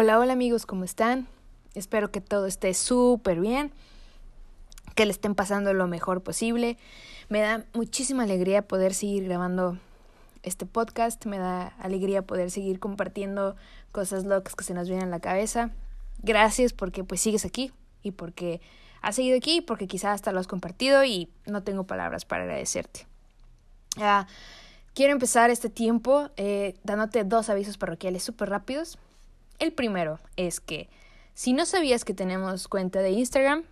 Hola, hola amigos, ¿cómo están? Espero que todo esté súper bien, que le estén pasando lo mejor posible. Me da muchísima alegría poder seguir grabando este podcast, me da alegría poder seguir compartiendo cosas locas que se nos vienen a la cabeza. Gracias porque pues sigues aquí y porque has seguido aquí, porque quizás hasta lo has compartido y no tengo palabras para agradecerte. Ah, quiero empezar este tiempo eh, dándote dos avisos parroquiales súper rápidos. El primero es que si no sabías que tenemos cuenta de Instagram,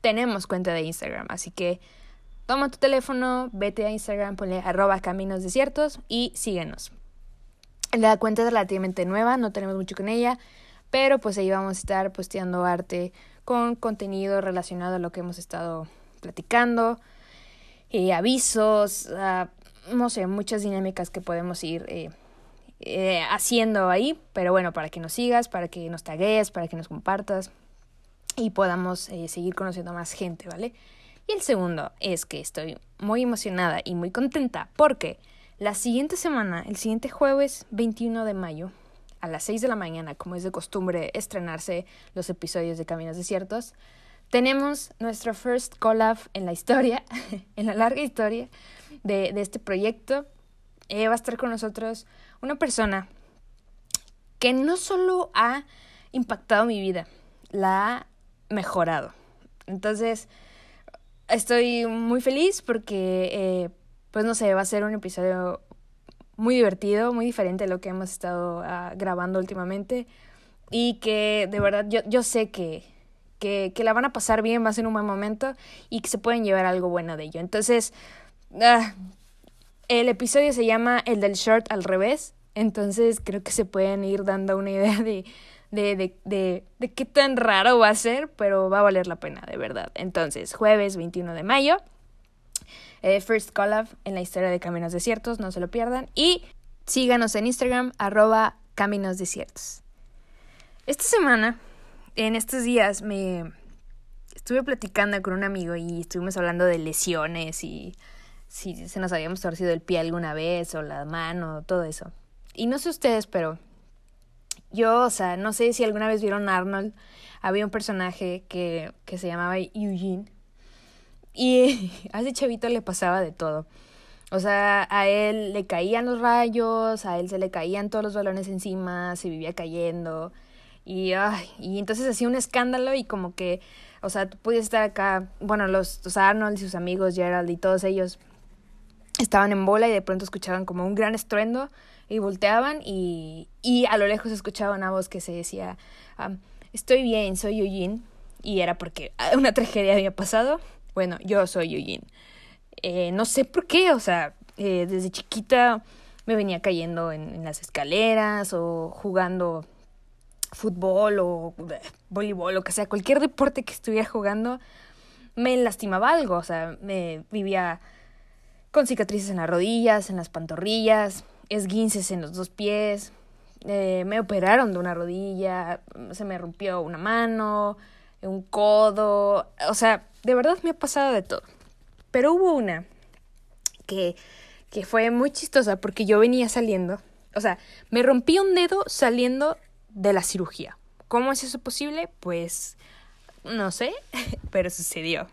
tenemos cuenta de Instagram, así que toma tu teléfono, vete a Instagram, ponle arroba caminos desiertos y síguenos. La cuenta es relativamente nueva, no tenemos mucho con ella, pero pues ahí vamos a estar posteando arte con contenido relacionado a lo que hemos estado platicando, eh, avisos, ah, no sé, muchas dinámicas que podemos ir eh, eh, haciendo ahí, pero bueno, para que nos sigas, para que nos tagues, para que nos compartas y podamos eh, seguir conociendo más gente, ¿vale? Y el segundo es que estoy muy emocionada y muy contenta porque la siguiente semana, el siguiente jueves 21 de mayo, a las 6 de la mañana, como es de costumbre estrenarse los episodios de Caminos Desiertos, tenemos nuestro first collab en la historia, en la larga historia de, este proyecto. Eh, va a estar con nosotros una persona que no solo ha impactado mi vida, la ha mejorado. Entonces, estoy muy feliz porque, eh, pues no sé, va a ser un episodio muy divertido, muy diferente de lo que hemos estado uh, grabando últimamente y que de verdad yo, yo sé que, que, que, la van a pasar bien, va a ser un buen momento y que se pueden llevar algo bueno de ello. Entonces, uh, el episodio se llama El del short al revés, entonces creo que se pueden ir dando una idea de, de, de, de, de qué tan raro va a ser, pero va a valer la pena, de verdad. Entonces, jueves 21 de mayo, eh, First Collab en la historia de Caminos Desiertos, no se lo pierdan. Y síganos en Instagram, arroba Caminos Desiertos. Esta semana, en estos días, me estuve platicando con un amigo y estuvimos hablando de lesiones y si se nos habíamos torcido el pie alguna vez o la mano, todo eso. Y no sé ustedes, pero yo, o sea, no sé si alguna vez vieron Arnold, había un personaje que, que se llamaba Eugene y a ese chavito le pasaba de todo. O sea, a él le caían los rayos, a él se le caían todos los balones encima, se vivía cayendo. Y, ay, y entonces hacía un escándalo y como que, o sea, tú podías estar acá, bueno, los, los Arnold y sus amigos, Gerald y todos ellos, estaban en bola y de pronto escuchaban como un gran estruendo y volteaban y, y a lo lejos escuchaban una voz que se decía, um, estoy bien, soy Eugene. Y era porque una tragedia había pasado. Bueno, yo soy Eugene. Eh, no sé por qué, o sea, eh, desde chiquita me venía cayendo en, las escaleras o jugando fútbol o eh, voleibol o que sea, cualquier deporte que estuviera jugando me lastimaba algo, o sea, me vivía con cicatrices en las rodillas, en las pantorrillas, esguinces en los dos pies, eh, me operaron de una rodilla, se me rompió una mano, un codo, o sea, de verdad me ha pasado de todo. Pero hubo una que, que fue muy chistosa porque yo venía saliendo, o sea, me rompí un dedo saliendo de la cirugía. ¿Cómo es eso posible? Pues no sé, pero sucedió.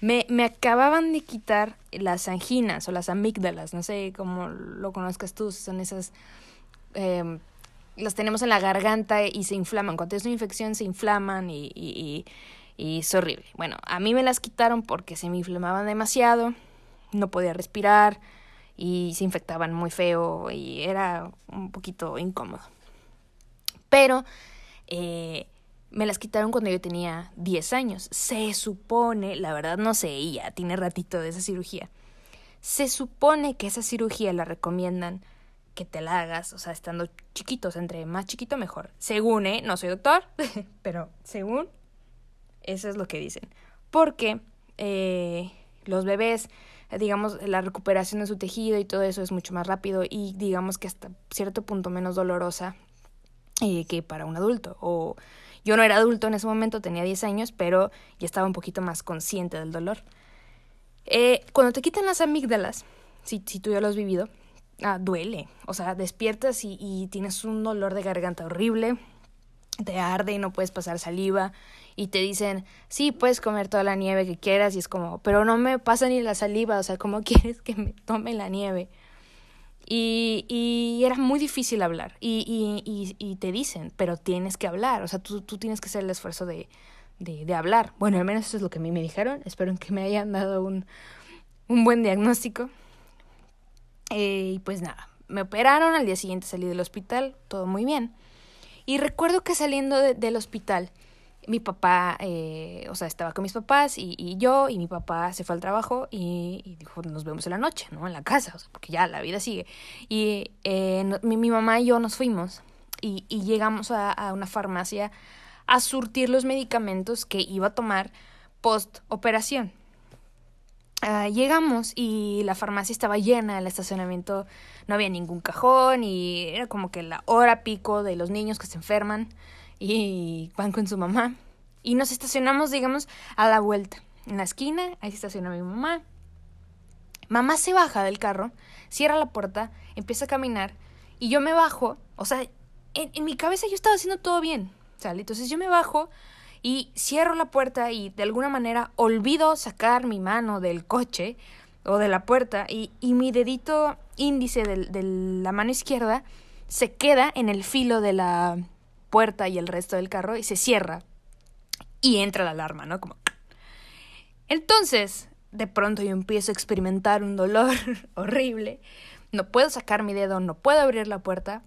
Me, me acababan de quitar las anginas o las amígdalas, no sé cómo lo conozcas tú, son esas... Eh, las tenemos en la garganta y se inflaman. Cuando es una infección se inflaman y, y, y, es horrible. Bueno, a mí me las quitaron porque se me inflamaban demasiado, no podía respirar y se infectaban muy feo y era un poquito incómodo. Pero eh, me las quitaron cuando yo tenía 10 años. Se supone, la verdad no sé, ya tiene ratito de esa cirugía. Se supone que esa cirugía la recomiendan que te la hagas, o sea, estando chiquitos, entre más chiquito mejor. Según, ¿eh? No soy doctor, pero según, eso es lo que dicen. Porque eh, los bebés, digamos, la recuperación de su tejido y todo eso es mucho más rápido y digamos que hasta cierto punto menos dolorosa eh, que para un adulto. O yo no era adulto en ese momento, tenía 10 años, pero ya estaba un poquito más consciente del dolor. Eh, cuando te quitan las amígdalas, si, si tú ya lo has vivido, ah, duele. O sea, despiertas y, y tienes un dolor de garganta horrible. te arde y no puedes pasar saliva y te dicen, sí, puedes comer toda la nieve que quieras y es como, pero no me pasa ni la saliva, o sea, ¿cómo quieres que me tome la nieve? Y, y era muy difícil hablar y, y, y, te dicen, pero tienes que hablar, o sea, tú, tú tienes que hacer el esfuerzo de, de, de, hablar. Bueno, al menos eso es lo que a mí me dijeron, espero que me hayan dado un, un buen diagnóstico. Eh, y pues nada, me operaron, al día siguiente salí del hospital, todo muy bien. Y recuerdo que saliendo del hospital, mi papá, eh, o sea, estaba con mis papás y, y, yo, y mi papá se fue al trabajo y, dijo, nos vemos en la noche, ¿no? En la casa, o sea, porque ya la vida sigue. Y eh, mi, mi, mamá y yo nos fuimos y, y llegamos a, a, una farmacia a surtir los medicamentos que iba a tomar post operación. Uh, llegamos y la farmacia estaba llena, el estacionamiento no había ningún cajón y era como que la hora pico de los niños que se enferman y van con su mamá. Y nos estacionamos, digamos, a la vuelta. En la esquina, ahí estaciona mi mamá. Mamá se baja del carro, cierra la puerta, empieza a caminar y yo me bajo. O sea, en, mi cabeza yo estaba haciendo todo bien, ¿sale? Entonces yo me bajo y cierro la puerta y de alguna manera olvido sacar mi mano del coche o de la puerta y, y mi dedito índice de la mano izquierda se queda en el filo de la puerta y el resto del carro y se cierra y entra la alarma, ¿no? Como... Entonces, de pronto yo empiezo a experimentar un dolor horrible. No puedo sacar mi dedo, no puedo abrir la puerta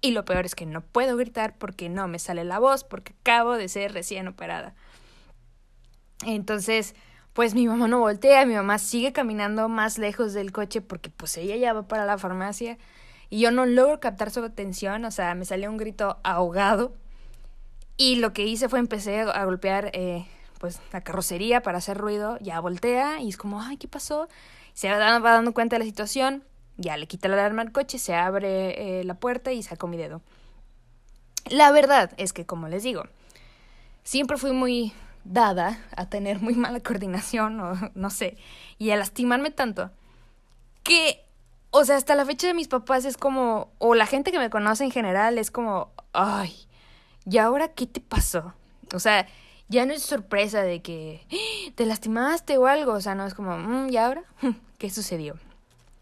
y lo peor es que no puedo gritar porque no me sale la voz, porque acabo de ser recién operada. Entonces, pues mi mamá no voltea, mi mamá sigue caminando más lejos del coche porque pues ella ya va para la farmacia y yo no logro captar su atención, o sea, me salió un grito ahogado y lo que hice fue empecé a golpear eh, pues la carrocería para hacer ruido, ya voltea y es como, ay, ¿qué pasó? Se va dando cuenta de la situación, ya le quita la alarma al coche, se abre eh, la puerta y saco mi dedo. La verdad es que, como les digo, siempre fui muy dada a tener muy mala coordinación o no sé, y a lastimarme tanto que, o sea, hasta la fecha de mis papás es como, o la gente que me conoce en general es como, ay, ¿y ahora qué te pasó? O sea, ya no es sorpresa de que ¡Ah! te lastimaste o algo, o sea, no es como, mm, ¿y ahora? ¿Qué sucedió?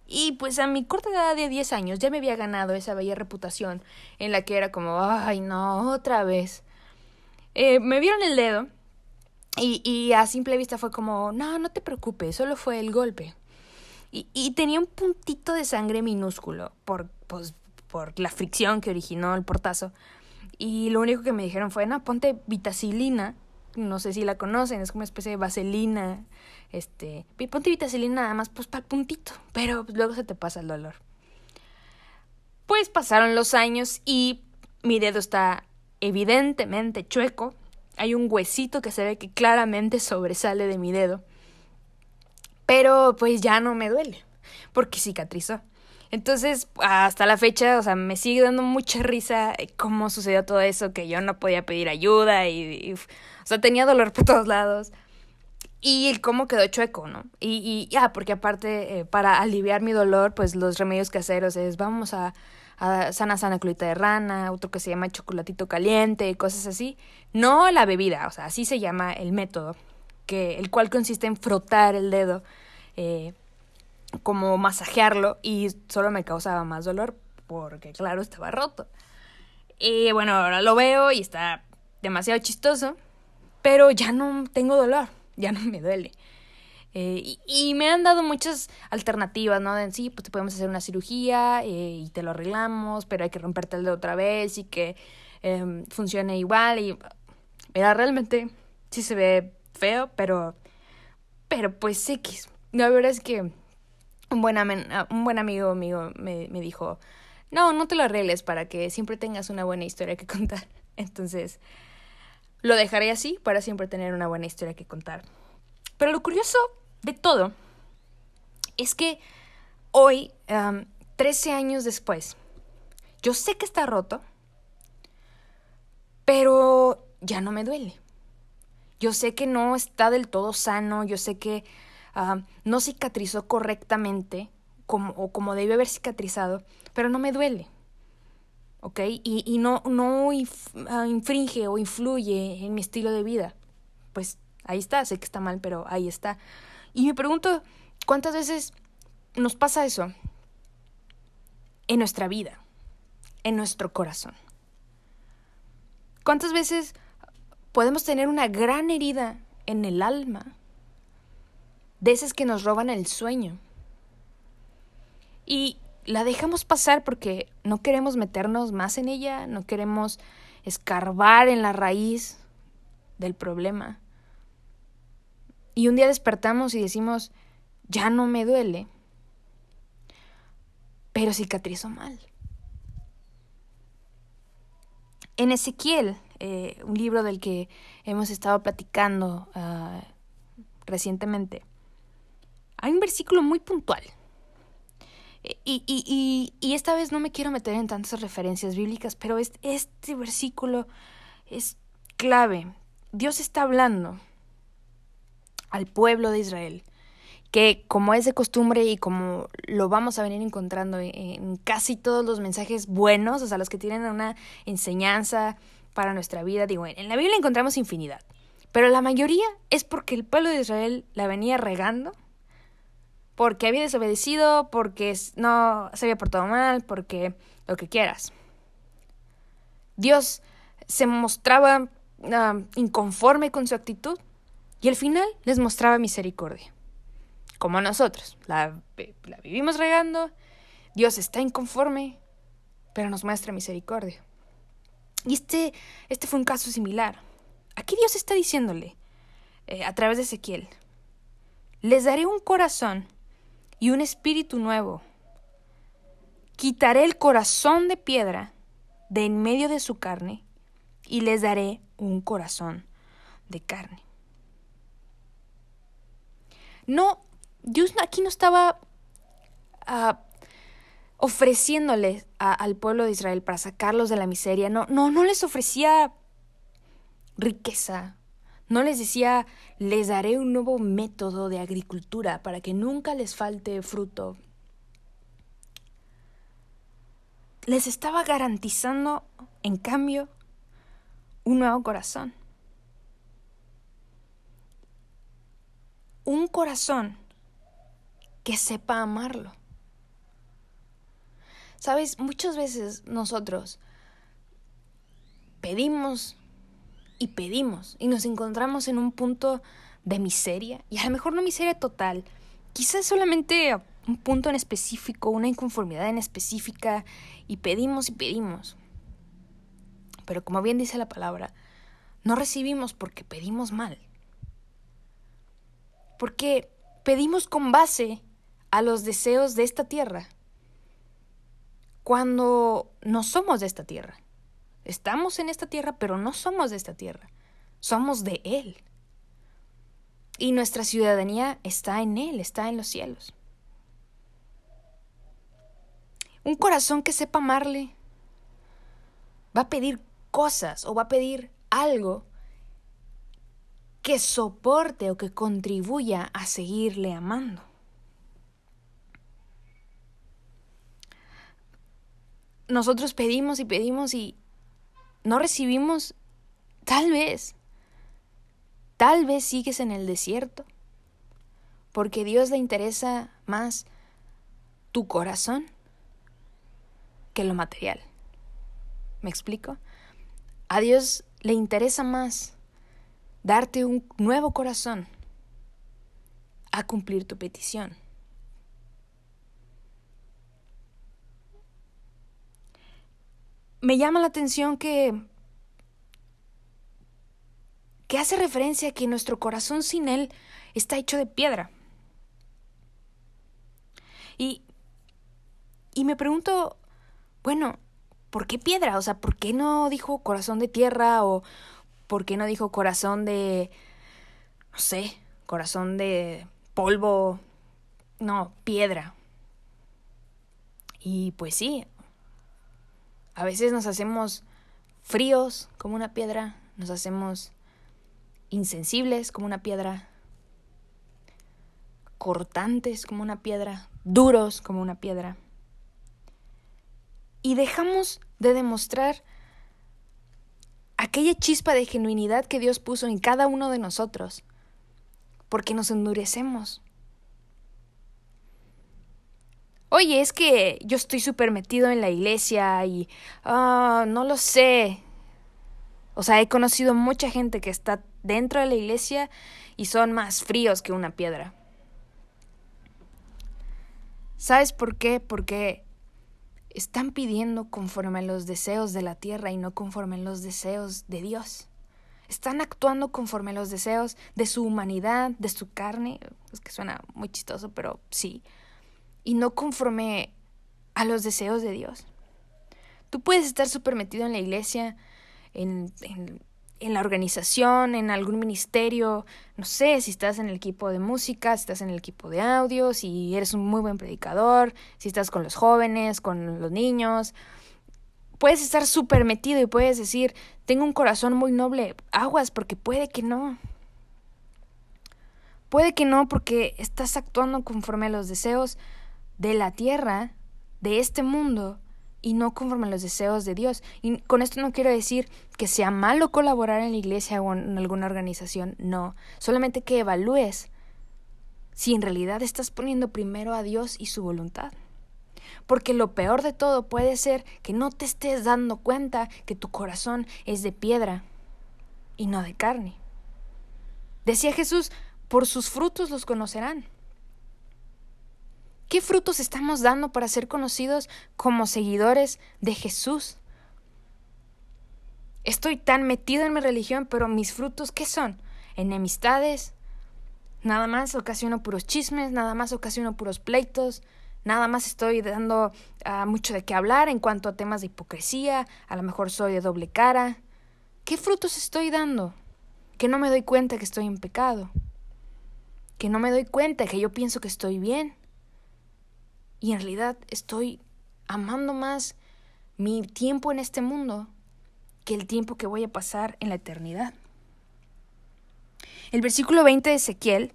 Y pues a mi corta edad de 10 años ya me había ganado esa bella reputación en la que era como, ay no, otra vez. Eh, me vieron el dedo y, y a simple vista fue como, no, no te preocupes, solo fue el golpe. Y, tenía un puntito de sangre minúsculo por, pues, por la fricción que originó el portazo. Y lo único que me dijeron fue, no, ponte vitacilina. No sé si la conocen, es como una especie de vaselina este, ponte vitacilina nada más, pues para el puntito, pero luego se te pasa el dolor. Pues pasaron los años y mi dedo está evidentemente chueco. Hay un huesito que se ve que claramente sobresale de mi dedo. Pero pues ya no me duele, porque cicatrizó. Entonces, hasta la fecha, o sea, me sigue dando mucha risa cómo sucedió todo eso, que yo no podía pedir ayuda y, o sea, tenía dolor por todos lados. Y el cómo quedó chueco, ¿no? Y, y ah, porque aparte, eh, para aliviar mi dolor, pues los remedios caseros es vamos a, a sana sana colita de rana, otro que se llama chocolatito caliente, cosas así. No la bebida, o sea, así se llama el método, el cual consiste en frotar el dedo, eh, como masajearlo, y solo me causaba más dolor, porque claro, estaba roto. Y bueno, ahora lo veo y está demasiado chistoso, pero ya no tengo dolor ya no me duele. Eh, y, me han dado muchas alternativas, ¿no? De sí, pues te podemos hacer una cirugía eh, y te lo arreglamos, pero hay que romperte el dedo otra vez y que eh, funcione igual. Y mira, realmente sí se ve feo, pero, pero pues X. La verdad es que un buen, un buen amigo mío me, me dijo, no, no te lo arregles para que siempre tengas una buena historia que contar. Entonces, lo dejaré así para siempre tener una buena historia que contar. Pero lo curioso de todo es que hoy, 13 años después, yo sé que está roto, pero ya no me duele. Yo sé que no está del todo sano, yo sé que no cicatrizó correctamente como, o como debe haber cicatrizado, pero no me duele. ¿ok? Y, y no, no ah, infringe o influye en mi estilo de vida. Pues ahí está, sé que está mal, pero ahí está. Y me pregunto, ¿cuántas veces nos pasa eso en nuestra vida, en nuestro corazón? ¿Cuántas veces podemos tener una gran herida en el alma de esas que nos roban el sueño? Y la dejamos pasar porque no queremos meternos más en ella, no queremos escarbar en la raíz del problema. Y un día despertamos y decimos, ya no me duele, pero cicatrizó mal. En Ezequiel, eh, un libro del que hemos estado platicando ah, recientemente, hay un versículo muy puntual y, y, y, esta vez no me quiero meter en tantas referencias bíblicas, pero este, este versículo es clave. Dios está hablando al pueblo de Israel, que como es de costumbre y como lo vamos a venir encontrando en casi todos los mensajes buenos, o sea, los que tienen una enseñanza para nuestra vida, digo, en la Biblia encontramos infinidad, pero la mayoría es porque el pueblo de Israel la venía regando porque había desobedecido, porque no se había portado mal, porque lo que quieras. Dios se mostraba ah, inconforme con su actitud y al final les mostraba misericordia. Como nosotros, la, la vivimos regando, Dios está inconforme, pero nos muestra misericordia. Y este, este fue un caso similar. Aquí Dios está diciéndole, eh, a través de Ezequiel, les daré un corazón y un espíritu nuevo. Quitaré el corazón de piedra de en medio de su carne y les daré un corazón de carne. No, Dios aquí no estaba uh, ofreciéndoles al pueblo de Israel para sacarlos de la miseria. No, no, no les ofrecía riqueza, no les decía, les daré un nuevo método de agricultura para que nunca les falte fruto. Les estaba garantizando, en cambio, un nuevo corazón. Un corazón que sepa amarlo. Sabes, muchas veces nosotros pedimos y pedimos y nos encontramos en un punto de miseria, y a lo mejor no miseria total, quizás solamente un punto en específico, una inconformidad en específica, y pedimos y pedimos. Pero como bien dice la palabra, no recibimos porque pedimos mal. Porque pedimos con base a los deseos de esta tierra, cuando no somos de esta tierra. Estamos en esta tierra, pero no somos de esta tierra. Somos de Él. Y nuestra ciudadanía está en Él, está en los cielos. Un corazón que sepa amarle va a pedir cosas o va a pedir algo que soporte o que contribuya a seguirle amando. Nosotros pedimos y pedimos y no recibimos, tal vez, tal vez sigues en el desierto, porque Dios le interesa más tu corazón que lo material. ¿Me explico? A Dios le interesa más darte un nuevo corazón a cumplir tu petición. Me llama la atención que que hace referencia a que nuestro corazón sin él está hecho de piedra. Y y me pregunto, bueno, ¿por qué piedra? O sea, ¿por qué no dijo corazón de tierra o por qué no dijo corazón de no sé, corazón de polvo? No, piedra. Y pues sí, a veces nos hacemos fríos como una piedra, nos hacemos insensibles como una piedra, cortantes como una piedra, duros como una piedra. Y dejamos de demostrar aquella chispa de genuinidad que Dios puso en cada uno de nosotros, porque nos endurecemos. Oye, es que yo estoy súper metido en la iglesia y ah, no lo sé. O sea, he conocido mucha gente que está dentro de la iglesia y son más fríos que una piedra. ¿Sabes por qué? Porque están pidiendo conforme a los deseos de la tierra y no conforme a los deseos de Dios. Están actuando conforme a los deseos de su humanidad, de su carne. Es que suena muy chistoso, pero sí. Y no conforme a los deseos de Dios. Tú puedes estar súper metido en la iglesia, en, en en la organización, en algún ministerio, no sé, si estás en el equipo de música, si estás en el equipo de audio, si eres un muy buen predicador, si estás con los jóvenes, con los niños. Puedes estar súper metido y puedes decir, tengo un corazón muy noble, aguas, porque puede que no. Puede que no, porque estás actuando conforme a los deseos de la tierra, de este mundo, y no conforme a los deseos de Dios. Y con esto no quiero decir que sea malo colaborar en la iglesia o en alguna organización, no, solamente que evalúes si en realidad estás poniendo primero a Dios y su voluntad. Porque lo peor de todo puede ser que no te estés dando cuenta que tu corazón es de piedra y no de carne. Decía Jesús, por sus frutos los conocerán. ¿Qué frutos estamos dando para ser conocidos como seguidores de Jesús? Estoy tan metido en mi religión, pero mis frutos, ¿qué son? Enemistades. Nada más ocasiono puros chismes, nada más ocasiono puros pleitos, nada más estoy dando uh, mucho de qué hablar en cuanto a temas de hipocresía, a lo mejor soy de doble cara. ¿Qué frutos estoy dando? Que no me doy cuenta que estoy en pecado. Que no me doy cuenta que yo pienso que estoy bien y en realidad estoy amando más mi tiempo en este mundo que el tiempo que voy a pasar en la eternidad. El versículo 20 de Ezequiel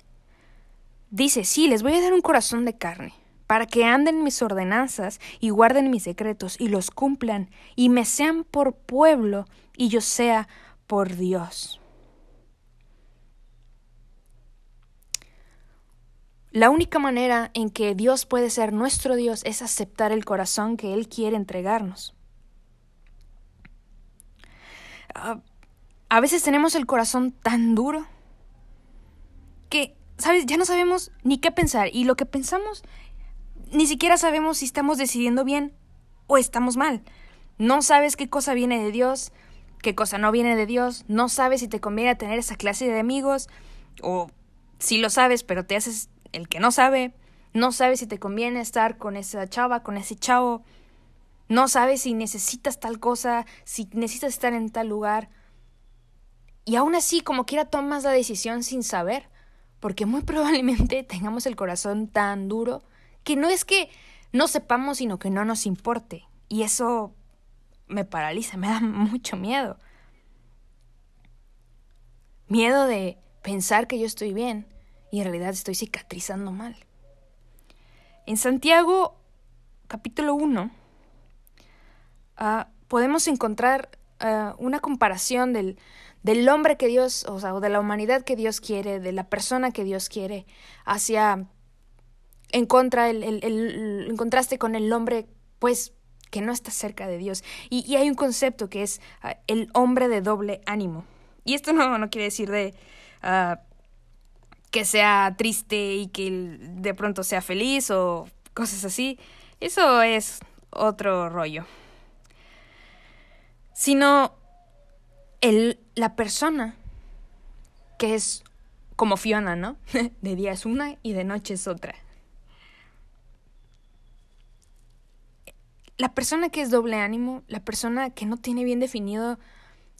dice, sí, les voy a dar un corazón de carne, para que anden mis ordenanzas y guarden mis secretos y los cumplan, y me sean por pueblo y yo sea por Dios. La única manera en que Dios puede ser nuestro Dios es aceptar el corazón que Él quiere entregarnos. Ah, a veces tenemos el corazón tan duro que, ¿sabes? Ya no sabemos ni qué pensar y lo que pensamos ni siquiera sabemos si estamos decidiendo bien o estamos mal. No sabes qué cosa viene de Dios, qué cosa no viene de Dios, no sabes si te conviene tener esa clase de amigos o si lo sabes pero te haces el que no sabe, no sabe si te conviene estar con esa chava, con ese chavo, no sabe si necesitas tal cosa, si necesitas estar en tal lugar. Y aún así, como quiera, tomas la decisión sin saber, porque muy probablemente tengamos el corazón tan duro que no es que no sepamos, sino que no nos importe. Y eso me paraliza, me da mucho miedo. Miedo de pensar que yo estoy bien, y en realidad estoy cicatrizando mal. En Santiago, capítulo 1, ah, podemos encontrar ah, una comparación del, del hombre que Dios, o sea, o de la humanidad que Dios quiere, de la persona que Dios quiere, hacia en contra, el, el, en contraste con el hombre, pues, que no está cerca de Dios. Y, y hay un concepto que es ah, el hombre de doble ánimo. Y esto no, no quiere decir de que sea triste y que de pronto sea feliz o cosas así. Eso es otro rollo. Sino el, la persona que es como Fiona, ¿no? De día es una y de noche es otra. La persona que es doble ánimo, la persona que no tiene bien definido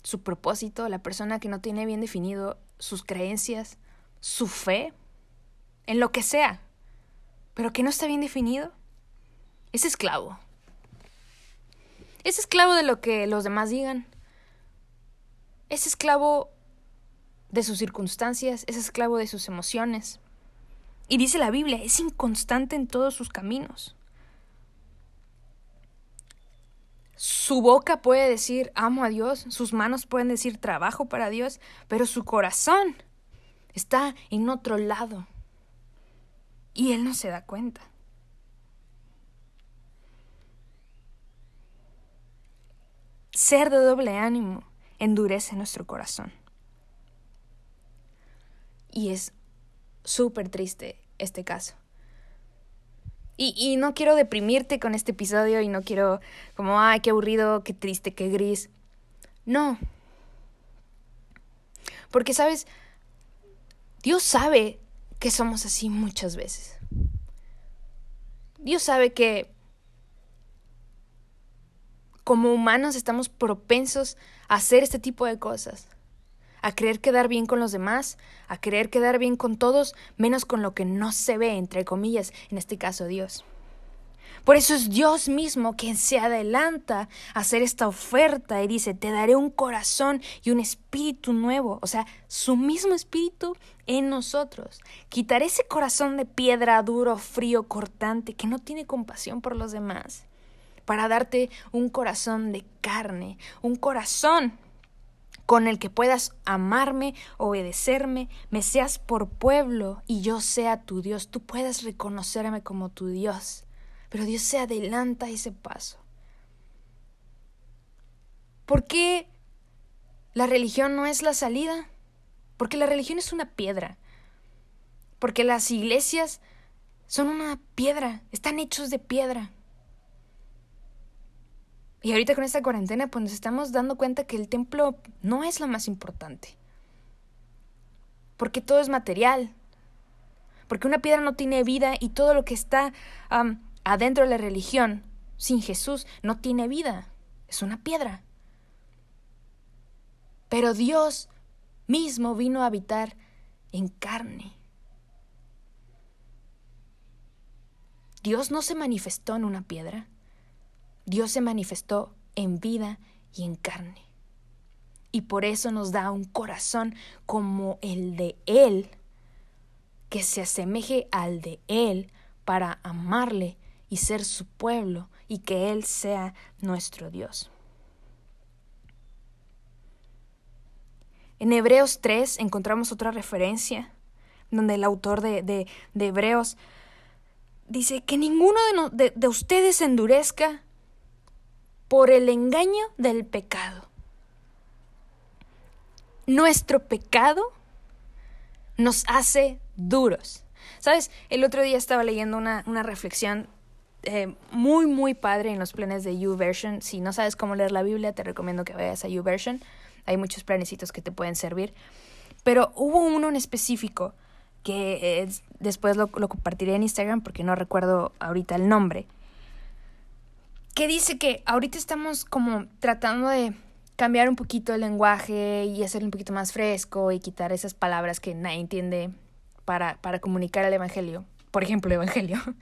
su propósito, la persona que no tiene bien definido sus creencias, su fe en lo que sea, pero que no está bien definido, es esclavo. Es esclavo de lo que los demás digan. Es esclavo de sus circunstancias, es esclavo de sus emociones. Y dice la Biblia, es inconstante en todos sus caminos. Su boca puede decir amo a Dios, sus manos pueden decir trabajo para Dios, pero su corazón está en otro lado. Y él no se da cuenta. Ser de doble ánimo endurece nuestro corazón. Y es súper triste este caso. Y, y, no quiero deprimirte con este episodio y no quiero como, ay, qué aburrido, qué triste, qué gris. No. Porque, ¿sabes? Dios sabe que somos así muchas veces. Dios sabe que como humanos estamos propensos a hacer este tipo de cosas a querer quedar bien con los demás, a querer quedar bien con todos, menos con lo que no se ve, entre comillas, en este caso Dios. Por eso es Dios mismo quien se adelanta a hacer esta oferta y dice, te daré un corazón y un espíritu nuevo, o sea, su mismo espíritu en nosotros. Quitaré ese corazón de piedra duro, frío, cortante, que no tiene compasión por los demás, para darte un corazón de carne, un corazón con el que puedas amarme, obedecerme, me seas por pueblo y yo sea tu Dios, tú puedas reconocerme como tu Dios. Pero Dios se adelanta ese paso. ¿Por qué la religión no es la salida? Porque la religión es una piedra. Porque las iglesias son una piedra, están hechos de piedra. Y ahorita con esta cuarentena, pues nos estamos dando cuenta que el templo no es lo más importante. Porque todo es material. Porque una piedra no tiene vida y todo lo que está adentro de la religión, sin Jesús, no tiene vida. Es una piedra. Pero Dios mismo vino a habitar en carne. Dios no se manifestó en una piedra. Dios se manifestó en vida y en carne. Y por eso nos da un corazón como el de Él, que se asemeje al de Él para amarle y ser su pueblo y que Él sea nuestro Dios. En Hebreos 3 encontramos otra referencia donde el autor de, de, Hebreos dice que ninguno de, de ustedes endurezca por el engaño del pecado. Nuestro pecado nos hace duros. ¿Sabes? El otro día estaba leyendo una, reflexión eh, muy, muy padre en los planes de YouVersion. Si no sabes cómo leer la Biblia, te recomiendo que vayas a YouVersion. Hay muchos planecitos que te pueden servir. Pero hubo uno en específico que después lo, lo compartiré en Instagram porque no recuerdo ahorita el nombre que dice que ahorita estamos como tratando de cambiar un poquito el lenguaje y hacerlo un poquito más fresco y quitar esas palabras que nadie entiende para, para comunicar el Evangelio. Por ejemplo, el Evangelio.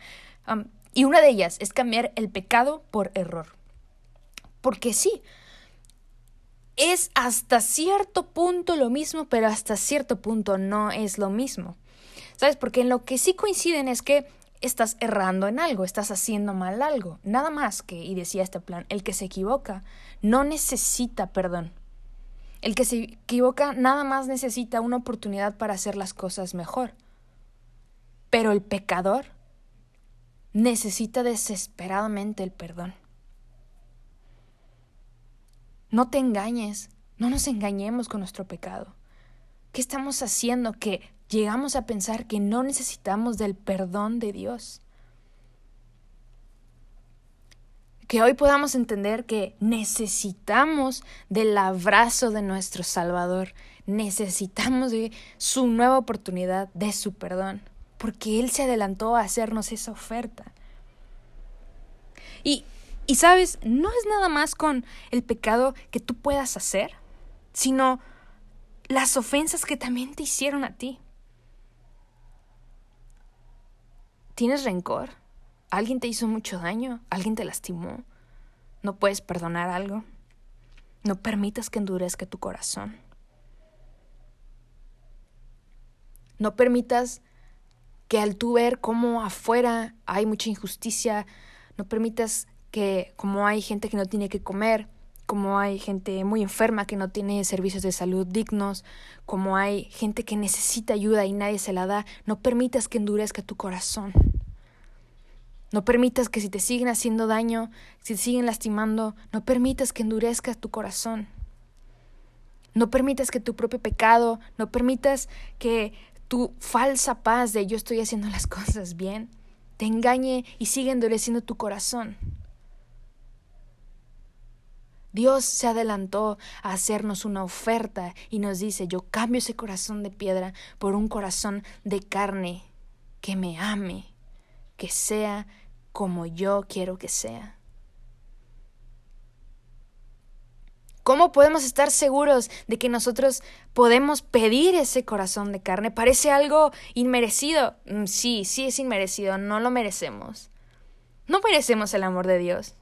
Um, y una de ellas es cambiar el pecado por error. Porque sí, es hasta cierto punto lo mismo, pero hasta cierto punto no es lo mismo. ¿Sabes? Porque en lo que sí coinciden es que estás errando en algo, estás haciendo mal algo. Nada más que, y decía este plan, el que se equivoca no necesita perdón. El que se equivoca nada más necesita una oportunidad para hacer las cosas mejor. Pero el pecador necesita desesperadamente el perdón. No te engañes, no nos engañemos con nuestro pecado. ¿Qué estamos haciendo que llegamos a pensar que no necesitamos del perdón de Dios. Que hoy podamos entender que necesitamos del abrazo de nuestro Salvador, necesitamos de su nueva oportunidad, de su perdón, porque Él se adelantó a hacernos esa oferta. Y, y sabes, no es nada más con el pecado que tú puedas hacer, sino las ofensas que también te hicieron a ti. ¿Tienes rencor? ¿Alguien te hizo mucho daño? ¿Alguien te lastimó? ¿No puedes perdonar algo? No permitas que endurezca tu corazón. No permitas que al tú ver cómo afuera hay mucha injusticia, no permitas que como hay gente que no tiene que comer, como hay gente muy enferma que no tiene servicios de salud dignos, como hay gente que necesita ayuda y nadie se la da, no permitas que endurezca tu corazón. No permitas que si te siguen haciendo daño, si te siguen lastimando, no permitas que endurezca tu corazón. No permitas que tu propio pecado, no permitas que tu falsa paz de yo estoy haciendo las cosas bien, te engañe y siga endureciendo tu corazón. Dios se adelantó a hacernos una oferta y nos dice, yo cambio ese corazón de piedra por un corazón de carne que me ame, que sea como yo quiero que sea. ¿Cómo podemos estar seguros de que nosotros podemos pedir ese corazón de carne? Parece algo inmerecido. Mm, sí, sí es inmerecido, no lo merecemos. No merecemos el amor de Dios,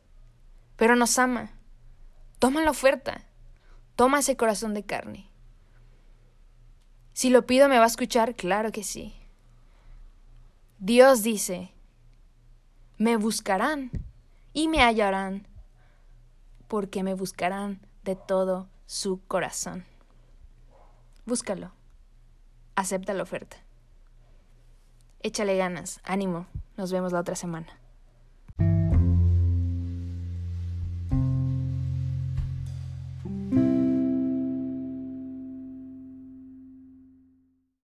pero nos ama. Toma la oferta, toma ese corazón de carne. Si lo pido, ¿me va a escuchar? Claro que sí. Dios dice, me buscarán y me hallarán, porque me buscarán de todo su corazón. Búscalo. Acepta la oferta. Échale ganas. Ánimo. Nos vemos la otra semana.